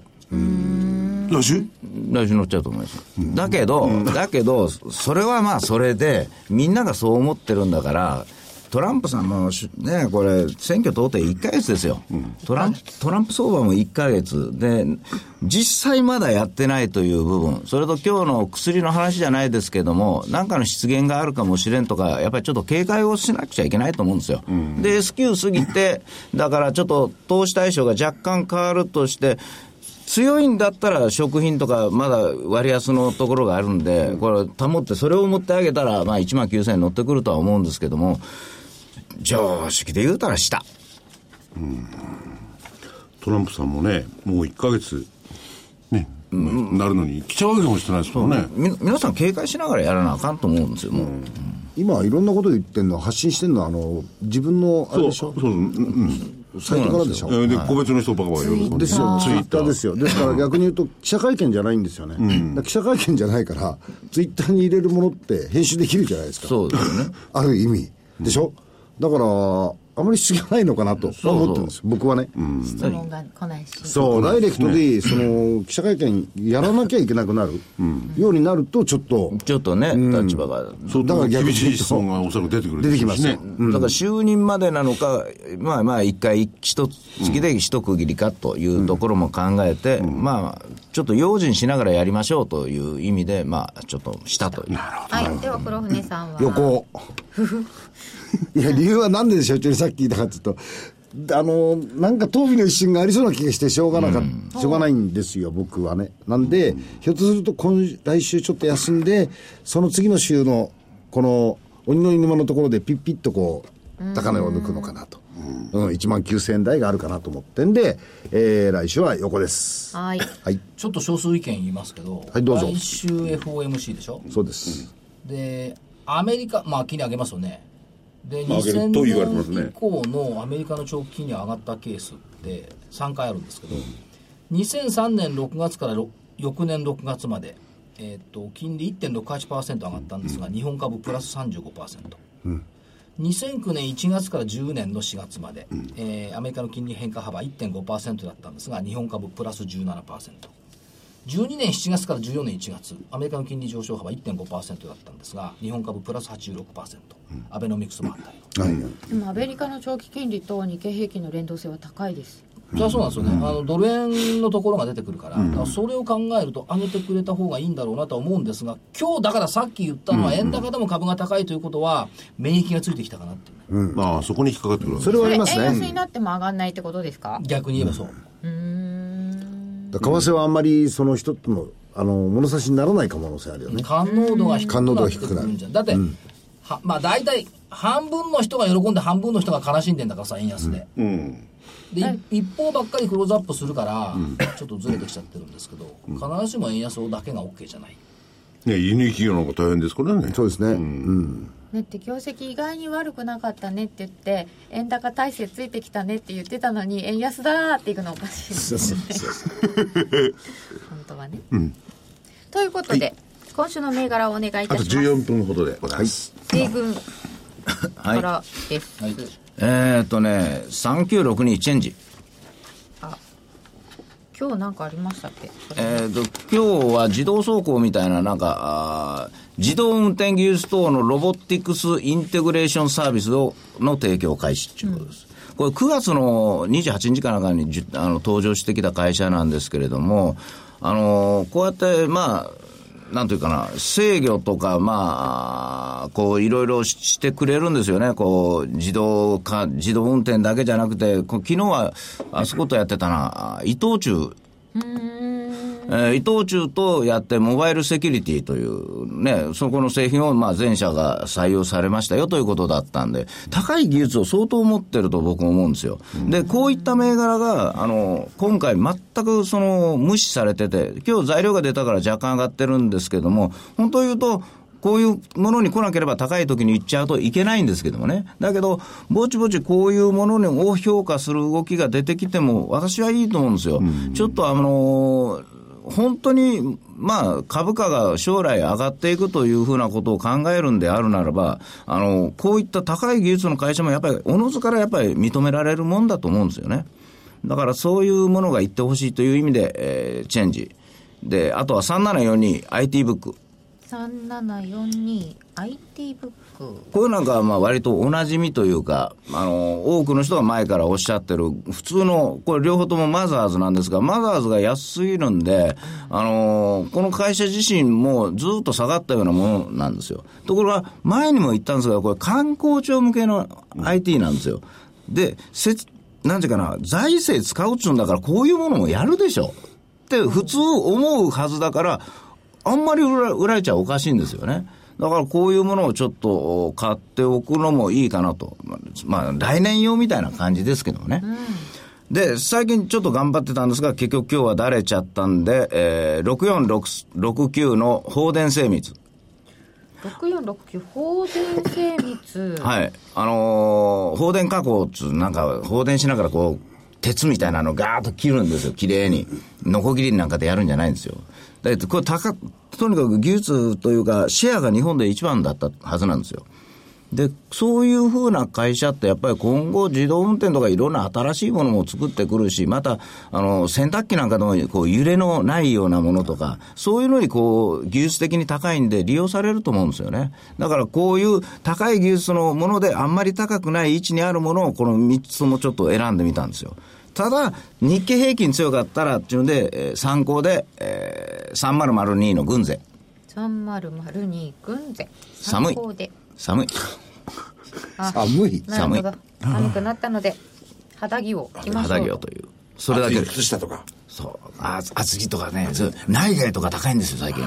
来週？来週乗っちゃうと思いますよ。だけど、だけど、それはまあそれで、みんながそう思ってるんだから、トランプさんもね、これ、選挙通って1か月ですよ、トランプ、トランプ相場も1か月。で、実際まだやってないという部分、それと今日の薬の話じゃないですけども、なんかの失言があるかもしれんとか、やっぱりちょっと警戒をしなくちゃいけないと思うんですよ。で、S q 過ぎて、だからちょっと投資対象が若干変わるとして、強いんだったら食品とかまだ割安のところがあるんで、これ保って、それを持ってあげたら、まあ1万9000円乗ってくるとは思うんですけども、常識で言うたら下。トランプさんもね、もう1ヶ月、ね、なるのに、記者会見もしてないですもんね。み皆さん警戒しながらやらなあかんと思うんですよ、もう。今いろんなこと言ってんの発信してんのはあの自分のあれでしょ？そう、うん。サイトからでしょ？えーで、個別の人ばかばかいるですよ、ツイッターですよ。ですから逆に言うと、記者会見じゃないんですよね。だから記者会見じゃないから、ツイッターに入れるものって編集できるじゃないですか。そうですよね。<laughs> ある意味。でしょ？だから、あまり必要ないのかなと思ってるんです僕はね。質問が来ないし。そう、ダイレクトで、その、記者会見やらなきゃいけなくなるようになると、ちょっと、ちょっとね、立場が。そう、だから厳しい質問がおそらく出てくる出てきますねよ。。だから就任までなのか、まあまあ、一回、一月で一区切りかというところも考えて、まあ、ちょっと用心しながらやりましょうという意味で、まあ、ちょっとしたという。はい。では、黒船さんは。横。いや、理由はなんで所長にさっき言ったかっていうと、あの、なんか討議の一瞬がありそうな気がしてしょうがなかっしょうがないんですよ、僕はね。なんで、ひょっとすると今、来週ちょっと休んで、その次の週の、この、鬼の犬間のところでピッピッとこう、高値を抜くのかなと。うん、1万9000円台があるかなと思ってんで、えー、来週は横です。はい。はい、ちょっと少数意見言いますけど、はいどうぞ来週 FOMC でしょ？そうです。で、アメリカ、まあ、金利上げますよね。で、まあ上げる2000と言われてますね年以降のアメリカの長期金利が上がったケースって3回あるんですけど、2003年6月からろ翌年6月まで、えっと金利1.68%上がったんですが、日本株プラス35%。2009年1月から10年の4月まで、えーアメリカの金利変化幅1.5%だったんですが、日本株プラス17%。12年7月から14年1月、アメリカの金利上昇幅1.5%だったんですが、日本株プラス86%、アベノミクスもあったりと。はい。でもアメリカの長期金利と日経平均の連動性は高いです。それはそうなんですよね、あのドル円のところが出てくるから、だからそれを考えると、上げてくれた方がいいんだろうなとは思うんですが、今日だからさっき言ったのは、円高でも株が高いということは、免疫がついてきたかなっていう、まあ、そこに引っかかってくるわけそれはあります円安にね。なっても上がんないってことですか？逆に言えばそう。だから為替はあんまりその一つの、あの、物差しにならない可能性あるよね。感能度が低く感能度なってくが低くなるるんじゃん。だって、はまあ大体、半分の人が喜んで半分の人が悲しんでんだからさ、円安で。うん。で、い一方ばっかりクローズアップするから、ちょっとずれてきちゃってるんですけど、必ずしも円安だけが OK じゃない。ね、輸入企業の方が大変ですからね。そうですね。うん。ねって業績意外に悪くなかったねって言って円高体制ついてきたねって言ってたのに円安だーっていくのおかしいですよね本当はね、ということで、今週の銘柄をお願いいたしあとます14分ほどでございます。はい。からです、はい。えーっとね、3962チェンジ。今日なんかありましたっけ？えー、と今日は自動走行みたいな、なんか、自動運転技術等のロボティクスインテグレーションサービスをの提供開始ということです。これ9月の28日かなんかにあの登場してきた会社なんですけれども、あのこうやって、まあ、なんというかな、制御とか、まあ、こう、いろいろしてくれるんですよね。こう、自動化、自動運転だけじゃなくて、こ昨日は、あそことやってたな、伊藤忠。えー伊藤忠とやって、モバイルセキュリティというね、そこの製品をまあ全社が採用されましたよということだったんで、高い技術を相当持ってると僕は思うんですよ。で、こういった銘柄が、あの、今回全くその無視されてて、今日材料が出たから若干上がってるんですけども、本当言うと、こういうものに来なければ高い時に行っちゃうといけないんですけどもね。だけど、ぼちぼちこういうものを評価する動きが出てきても、私はいいと思うんですよ。ちょっとあの本当に、まあ、株価が将来上がっていくというふうなことを考えるんであるならば、あの、こういった高い技術の会社もやっぱり、おのずからやっぱり認められるもんだと思うんですよね。だからそういうものが言ってほしいという意味で、えーチェンジ。で、あとは3742 IT ブック。3742IT ブックこういうなんかはまあ割とおなじみというか、あの、多くの人が前からおっしゃってる、普通の、これ両方ともマザーズなんですが、マザーズが安すぎるんで、あの、この会社自身もずっと下がったようなものなんですよ。ところが、前にも言ったんですが、これ観光庁向けの IT なんですよ。で、せ、なんていうかな、財政使うっつうんだから、こういうものもやるでしょ。って普通思うはずだから、あんまり売られちゃおかしいんですよね。だからこういうものをちょっと買っておくのもいいかなと。まあ、来年用みたいな感じですけどね。で、最近ちょっと頑張ってたんですが、結局今日はだれちゃったんで、えー、6469の放電精密。6469放電精密はい。あのー放電加工っつう、なんか、放電しながらこう、鉄みたいなのガーッと切るんですよ、綺麗に。ノコギリなんかでやるんじゃないんですよ。だってこれ高、とにかく技術というか、シェアが日本で一番だったはずなんですよ。で、そういうふうな会社ってやっぱり今後自動運転とかいろんな新しいものも作ってくるし、また、あの、洗濯機なんかでもこう揺れのないようなものとか、そういうのにこう、技術的に高いんで利用されると思うんですよね。だからこういう高い技術のものであんまり高くない位置にあるものをこの3つもちょっと選んでみたんですよ。ただ、日経平均強かったらっていうので、えー参考で、えー、3002の軍勢。3002軍勢寒い参考で寒い。あ <laughs> 寒いなるほど寒くなったので肌着を着ましょう <laughs> 肌着をという。それだけで。靴下とか。そう。あ厚着とかね、そう内外とか高いんですよ、最近。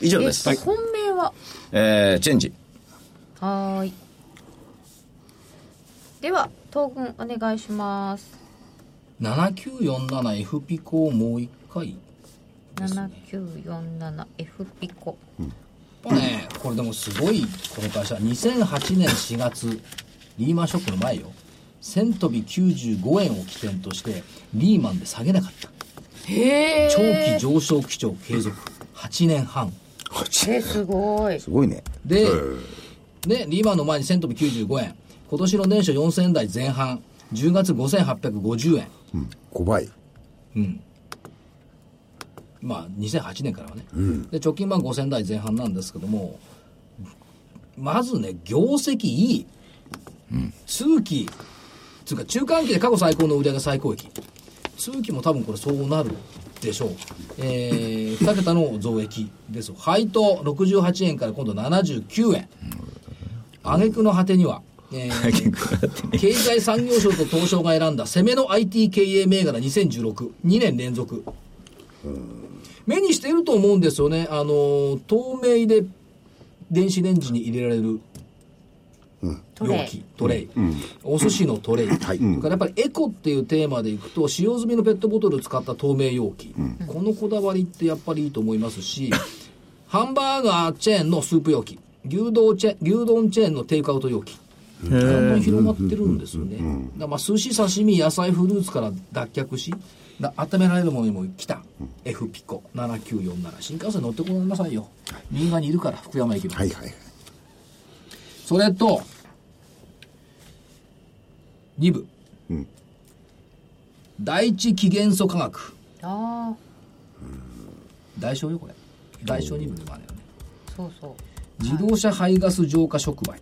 以上です。え本命は？えー、チェンジ。はーいでは東軍お願いします。7947F ピコをもう一回 7947F ピコ。やっぱねこれでもすごいこの会社。2008年4月リーマンショックの前よ。1000飛び95円を起点としてリーマンで下げなかった。へえ。長期上昇基調継続。8年半。えすごい。すごいね。で、ね、リーマンの前に1000飛び95円今年の年初4000円台前半10月5850円。5倍。まあ2008年からはね、で直近版5000台前半なんですけどもまずね業績いい、通期。つうか中間期で過去最高の売上最高益。通期も多分これそうなるでしょう。えー、2桁の増益。です。配当68円から今度79円。挙句の果てには、えー <laughs> 経済産業省と東証が選んだ攻めの IT 経営銘柄2016、2年連続。目にしていると思うんですよね。あの、透明で電子レンジに入れられる容器、トレイ。お寿司のトレイ。それからやっぱりエコっていうテーマでいくと、使用済みのペットボトルを使った透明容器。このこだわりってやっぱりいいと思いますし、ハンバーガーチェーンのスープ容器。牛丼チェ牛丼チェーンのテイクアウト容器。だんだん広がってるんですよね。だまあ寿司、刺身、野菜、フルーツから脱却し、だ温められるものにも来た、F ピコ7947。新幹線乗ってこなさいよ。右側にいるから、福山駅の。はいはいそれと、2部。第一起元素科学。ああ大小よ、これ。大小2部でもあるよね。そうそう自動車排ガス浄化触媒。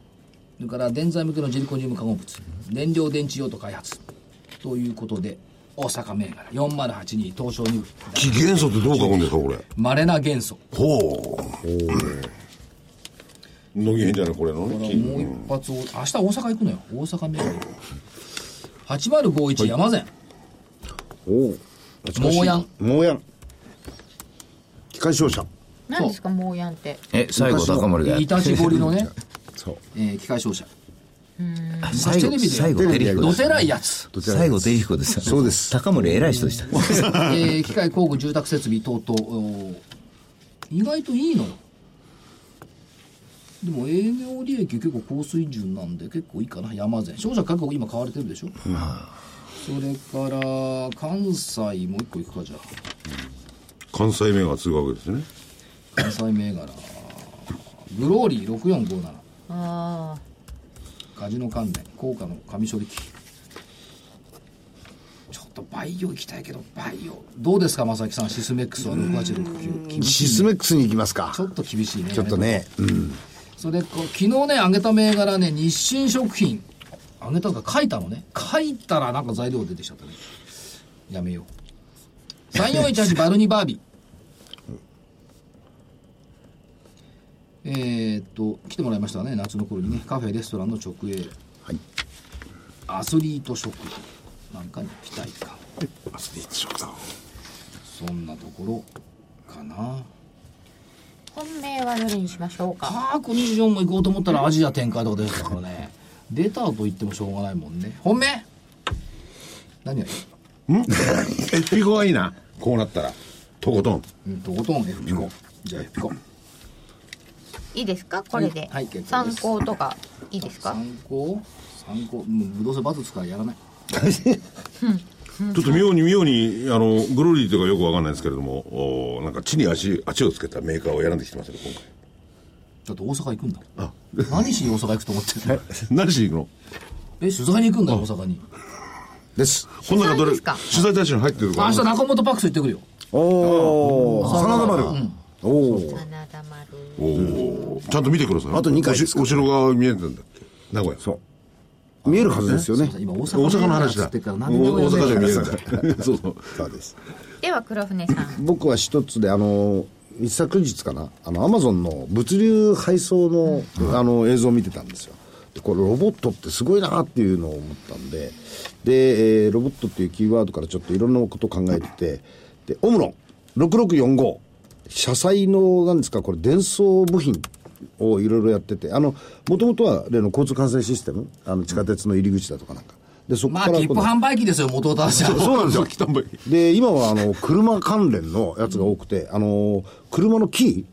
それから電材向けのジリコニウム化合物。燃料電池用途開発。ということで、大阪銘柄4082東証2部。気元素ってどう書くんですか、これ？稀な元素。ほう。乃木変じゃない、これのこれもう一発を、明日大阪行くのよ。大阪銘柄行く。8051山善。おおモーヤン。モーヤン機械商社何ですかモーヤンってえ、最後高森がやっいたちぼりのね、<laughs> えー機械商社。最後、最後、テレヒコです。どてらいやつ。最後、テレヒコです。そうです。<laughs> 高森偉い人でした。<laughs> えー機械工具住宅設備等々。意外といいのよ。でも営業利益結構高水準なんで結構いいかな。山善商社各国今買われてるでしょ、それから関西もう一個いくかじゃあ。関西名が継ぐわけですね。関西銘柄。グローリー6457あカジノ関連高価の紙処理機。ちょっとバイオ行きたいけどバイオ。どうですか正木さんシスメックスは6869厳しいシスメックスに行きますか。ちょっと厳しいね。ちょっとね。うん。それでこう昨日ね上げた銘柄ね日清食品。上げたのか書いたのね。書いたらなんか材料出てきちゃったね。やめよう。3418バルニバービーえーっと来てもらいましたね。夏の頃にね。カフェレストランの直営。はい。アスリート食品なんかに期待か。アスリート食堂。そんなところかな。本命はどれにしましょうか？各24も行こうと思ったらアジア展開とか出てたからね。出たと言ってもしょうがないもんね。本命？何がいい？え <laughs> ピコがいいな。こうなったら。とことん。うんとことん F ピコ、じゃあ F ピコいいですか？これで、はい参考とかいいですか？参考？参考？もうどうせバツつからやらない。ちょっと妙に妙にあのグロリーとかよくわかんないですけれどもおなんか地に足足をつけたメーカーを選んできてますね今だって大阪行くんだ。あ。何しに大阪行くと思ってる何しに行くの？え取材に行くんだよ大阪に。です。この中どれ？取材ですか？取材対象に入ってるから。明日中本パックス行ってくるよ。おお真田丸。おお真田丸。おおちゃんと見てください。あと二回ですかおしお城が見えてるんだっけ名古屋。そう。見えるはずですよね。今大大阪阪の話だ。大阪じゃ見えるんだ。だ <laughs> そうそう。そうです。では黒船さん。僕は一つであの一昨日かな。あのアマゾンの物流配送の,、あの映像を見てたんですよ。でこれロボットってすごいなっていうのを思ったんで。で、えーロボットっていうキーワードからちょっといろんなことを考えてて。でオムロン。6645車載のなんですかこれ伝送部品をいろいろやっててあのもともとは例の交通管制システムあの地下鉄の入り口だとかなんか。でそこまあから切符販売機ですよ元を正しはそうなんですよ。<laughs> で、今はあの、車関連のやつが多くて、あの、車のキ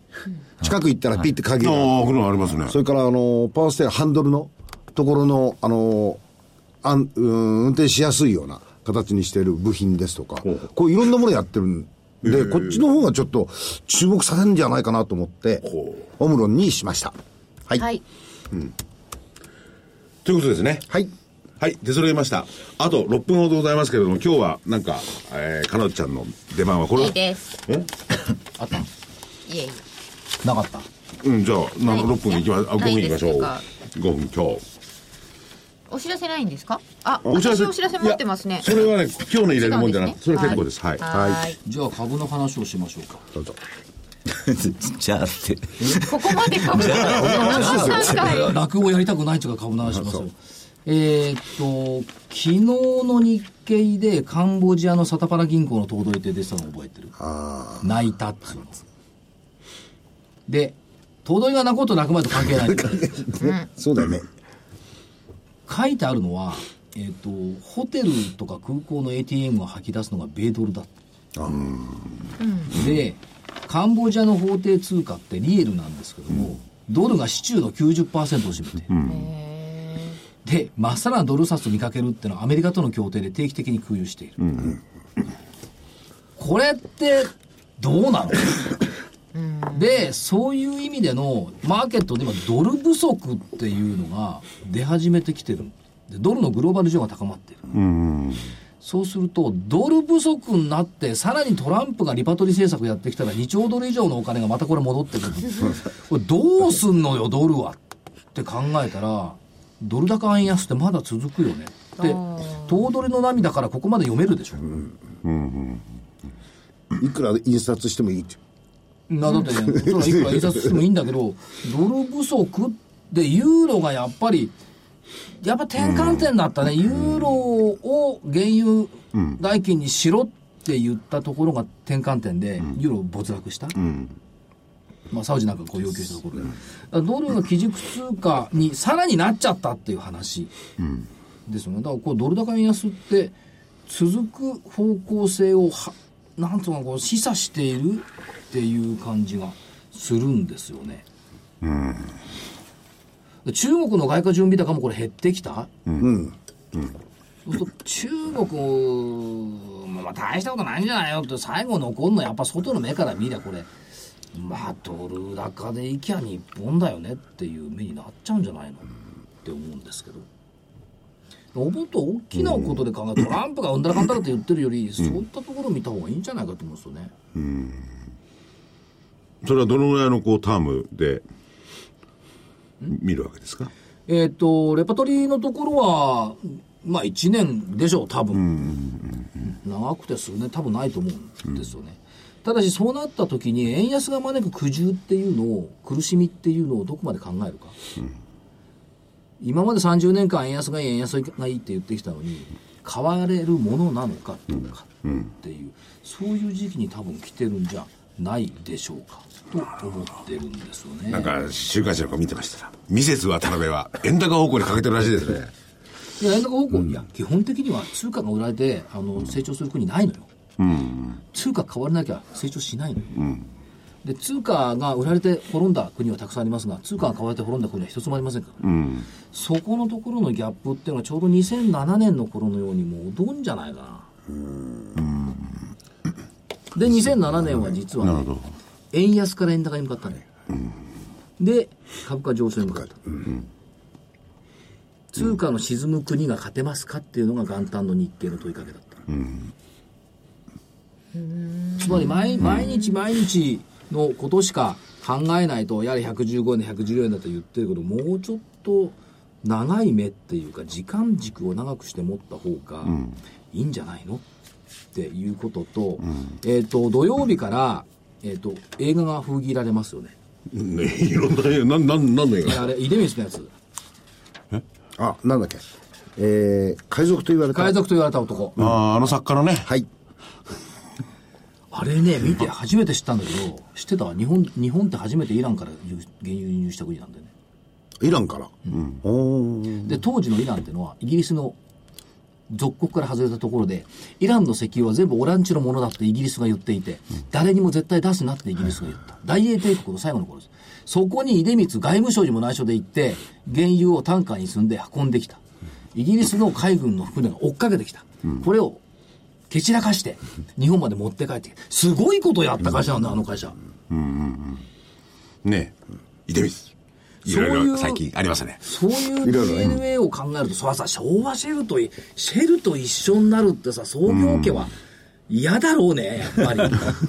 ー近く行ったらピッて鍵が、ああ車ありますね。それからあの、パワーステアハンドルのところの、あの、あんうん運転しやすいような形にしている部品ですとか、こういろんなものやってるんで、こっちの方がちょっと注目されるんじゃないかなと思って、オムロンにしました。はい。はい。ということですね。はい。はい。出揃いました。あと6分ほどございますけれども今日はなんか、えー、かなちゃんの出番はこれいいです。え？あった。いえいえ。なかった。うんじゃあなない。6分いきまあ5分いきましょう。ない5分今日お知らせないんですか？あお知らせ私お知らせ持ってますね。それはね今日の入れるもんじゃなくてそれは結構です。はい。はい。じゃあ株の話をしましょうか。どうぞ。<laughs> じゃあって。ここまで株の話？ですよ。落語やりたくないっていうか株の話しますよえーっと昨日の日経でカンボジアのサタパラ銀行の頭取って出てたの覚えてる？泣いたっつうの。で頭取が泣こうと泣くまでと関係ないそうだよね。書いてあるのは、えーっとホテルとか空港の ATM を吐き出すのが米ドルだ。でカンボジアの法定通貨ってリエルなんですけども、ドルが市中の90%を占めて。る、でまっさらなドル札を見かけるっていうのはアメリカとの協定で定期的に空輸している、これってどうなの？でそういう意味でのマーケットで今ドル不足っていうのが出始めてきてる。でドルのグローバル需要が高まっている、そうするとドル不足になってさらにトランプがリパトリ政策やってきたら2兆ドル以上のお金がまたこれ戻ってくる。<laughs> これどうすんのよドルはって考えたらドル高円安ってまだ続くよね。で頭取の涙からここまで読めるでしょ、いくら印刷してもいいって。なだって、それはいくら印刷してもいいんだけど、ドル不足で、ユーロがやっぱり、やっぱ転換点だったね、ユーロを原油代金にしろって言ったところが転換点で、ユーロ没落した。まあ、サウジなんかこう要求したところで、ドルが基軸通貨にさらになっちゃったっていう話ですよね、だからこうドル高円安って、続く方向性をは、なんとかこう示唆しているっていう感じがするんですよね。で中国の外貨準備高もこれ減ってきた、うん。そうすると中国、まあ、大したことないんじゃないよって最後残るのはやっぱ外の目から見りゃこれ。まあドル高でいきゃ日本だよねっていう目になっちゃうんじゃないの？って思うんですけどもっと大きなことで考えて、トランプがうんだらかんだらって言ってるより、そういったところを見た方がいいんじゃないかと思うんですよね。それはどのぐらいのこうタームで見るわけですか？えっ、と、レパトリーのところは、まあ1年でしょう、多分。長くて数年多分ないと思うんですよね。ただしそうなった時に円安が招く苦渋っていうのを、苦しみっていうのをどこまで考えるか。今まで30年間円安がいい、円安がいいって言ってきたのに、買われるものなのかどうかっていう、そういう時期に多分来てるんじゃないでしょうかと思ってるんですよね。なんか週刊誌の子見てましたらミセス渡辺は円高方向にかけてるらしいですねいや、円高方向、いや、基本的には通貨が売られて、あの、成長する国ないのよ。通貨変わらなきゃ成長しないのよ。で、通貨が売られて滅んだ国はたくさんありますが、通貨が買われて滅んだ国は一つもありませんから。そこのところのギャップっていうのはちょうど2007年の頃のように戻るんじゃないかな。で、2007年は実は、ね、円安から円高に向かったね。で、株価上昇に向かった。通貨の沈む国が勝てますかっていうのが元旦の日経の問いかけだった。つまり毎毎日毎日のことしか考えないと、やはり115円で114円だと言ってるけど、もうちょっと長い目っていうか、時間軸を長くして持った方がいいんじゃないのっていうことと、えっ、と、土曜日から、えっ、と、映画が封切られますよね。ねいろんな映画なんなんなんの映画？あれ、出光のやつ。あ、なんだっけ？えー、海賊と言われた。海賊と言われた男。あああの作家のねはい。あれね、見て初めて知ったんだけど、知ってた？日本、日本って初めてイランから輸原油輸入した国なんだよね。イランから？おーで、当時のイランっていうのは、イギリスの属国から外れたところで、イランの石油は全部オランチのものだってイギリスが言っていて、誰にも絶対出すなってイギリスが言った。大英帝国の最後の頃です。そこに出光外務省にも内緒で行って、原油をタンカーに積んで運んできた。イギリスの海軍の船が追っかけてきた。これを蹴散らかして、日本まで持って帰ってきて、すごいことやった会社なんだ、あの会社。ね出光いろいろ最近ありましたね。そういう DNA を考えると、それはさ、昭和シェルとい、シェルと一緒になるってさ、創業家は嫌だろうね、やっぱり。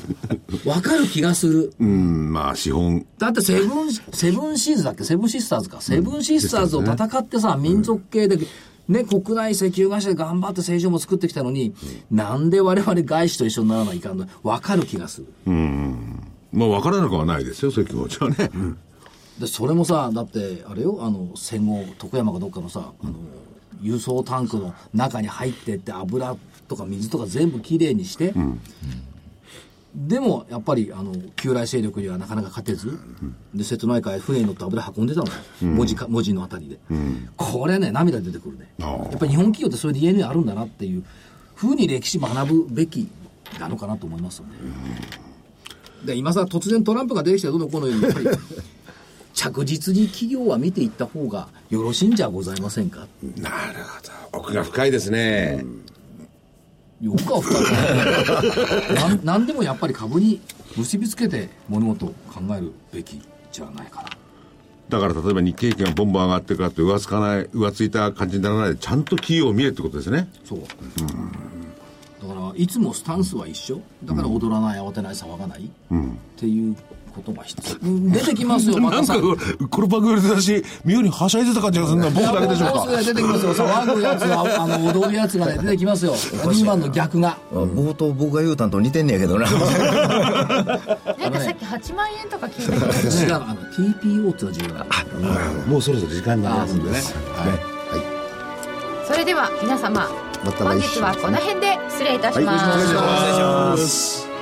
<laughs> わかる気がする。うんまあ資本。だってセブン、セブンシーズだっけ？セブンシスターズか。セブンシスターズを戦ってさ、民族系で、ね、国内石油会社で頑張って政治も作ってきたのに、なんで我々外資と一緒にならないかんのわかる気がする。まあ分からなくはないですよそういう気持ちはね、でそれもさだってあれよあの戦後徳山かどっかのさあの輸送タンクの中に入ってって油とか水とか全部きれいにして、でもやっぱりあの旧来勢力にはなかなか勝てず、で瀬戸内海船に乗って油運んでたのよ、文字か文字のあたりで、これね涙出てくるね。やっぱり日本企業ってそういう DNA あるんだなっていうふうに歴史学ぶべきなのかなと思いますよね、で今さ突然トランプが出てきてどうのこうのようにやっぱり着実に企業は見ていった方がよろしいんじゃございませんかなるほど。奥が深いですね、よくは深くない。なんなんでもやっぱり株に結びつけて物事を考えるべきじゃないかな。だから例えば日経平均がボンボン上がってるからって浮つかない浮ついた感じにならないでちゃんと企業を見れってことですね。そう、だからいつもスタンスは一緒。だから踊らない慌てない騒がない、っていうことが必要。うん出てきますよまたさこの番組で私妙にはしゃいでた感じがするのは僕だけでしょうか。もうすぐ出てきますよ騒ぐやつがあの踊るやつがね出てきますよ今の逆が冒頭僕が言うたんと似てんねやけどななんかさっき8万円とか聞いたけど違うあの TPO っていうのが重要なのもうそろそろ時間になりますんでねそれでは皆様本日はこの辺で失礼いたします、はいお願いします